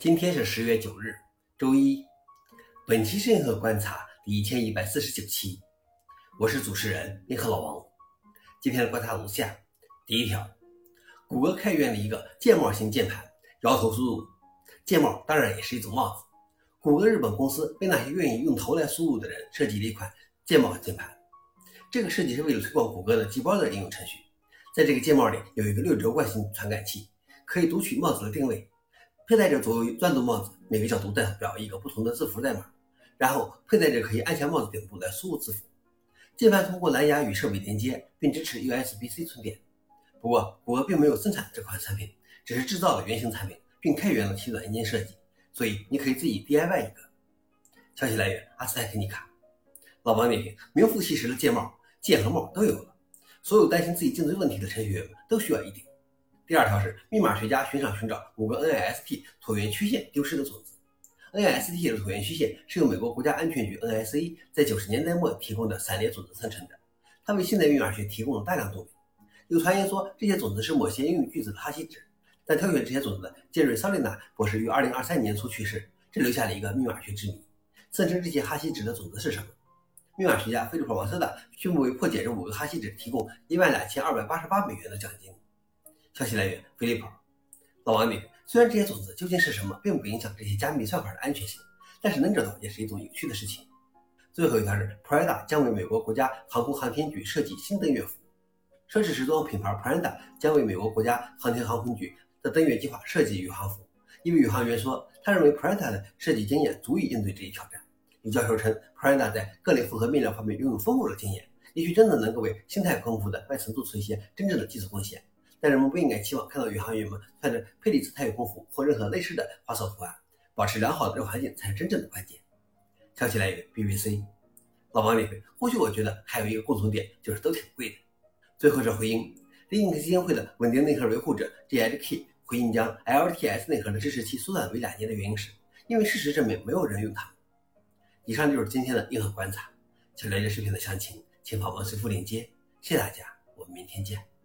今天是十月九日，周一。本期任何观察第一千一百四十九期，我是主持人银河老王。今天的观察如下：第一条，谷歌开源了一个键帽型键盘，摇头输入。键帽当然也是一种帽子。谷歌日本公司为那些愿意用头来输入的人设计了一款键帽键盘。这个设计是为了推广谷歌的 Gboard 应用程序。在这个键帽里有一个六轴惯性传感器，可以读取帽子的定位。佩戴者左右转动帽子，每个角度代表一个不同的字符代码，然后佩戴者可以按下帽子顶部来输入字符。键盘通过蓝牙与设备连接，并支持 USB-C 充电。不过，谷歌并没有生产这款产品，只是制造了原型产品，并开源了其软件设计，所以你可以自己 DIY 一个。消息来源：阿斯泰克尼卡。老王点评：名副其实的键帽，键和帽都有了。所有担心自己颈椎问题的程序员们都需要一顶。第二条是密码学家寻赏寻找五个 NIST 椭圆曲线丢失的种子。NIST 的椭圆曲线是由美国国家安全局 NSA 在九十年代末提供的散列种子生成的，它为现代密码学提供了大量动力。有传言说这些种子是某些英语句子的哈希值，但挑选这些种子的杰瑞·萨利纳博士于二零二三年初去世，这留下了一个密码学之谜：生成这些哈希值的种子是什么？密码学家菲利普·王瑟达宣布为破解这五个哈希值提供一万两千二百八十八美元的奖金。消息来源：飞利浦。老王你虽然这些种子究竟是什么，并不影响这些加密算法的安全性，但是能知道也是一种有趣的事情。最后一条是，Prada 将为美国国家航空航天局设计新登月服。奢侈时装品牌 Prada 将为美国国家航天航空局的登月计划设计宇航服。一位宇航员说，他认为 Prada 的设计经验足以应对这一挑战。有教授称，Prada 在各类复合面料方面拥有丰富的经验，也许真的能够为星态空服的外层做出一些真正的技术贡献。但人们不应该期望看到宇航员们穿着佩里兹太空服或任何类似的花哨图案。保持良好的热环境才是真正的关键。消息来源：BBC。老王认为，或许我觉得还有一个共同点，就是都挺贵的。最后是回应，Linux 基金会的稳定内核维护者 GHK 回应将 LTS 内核的支持期缩短为两年的原因是，因为事实证明没有人用它。以上就是今天的硬核观察。想了解视频的详情，请访问随附链接。谢谢大家，我们明天见。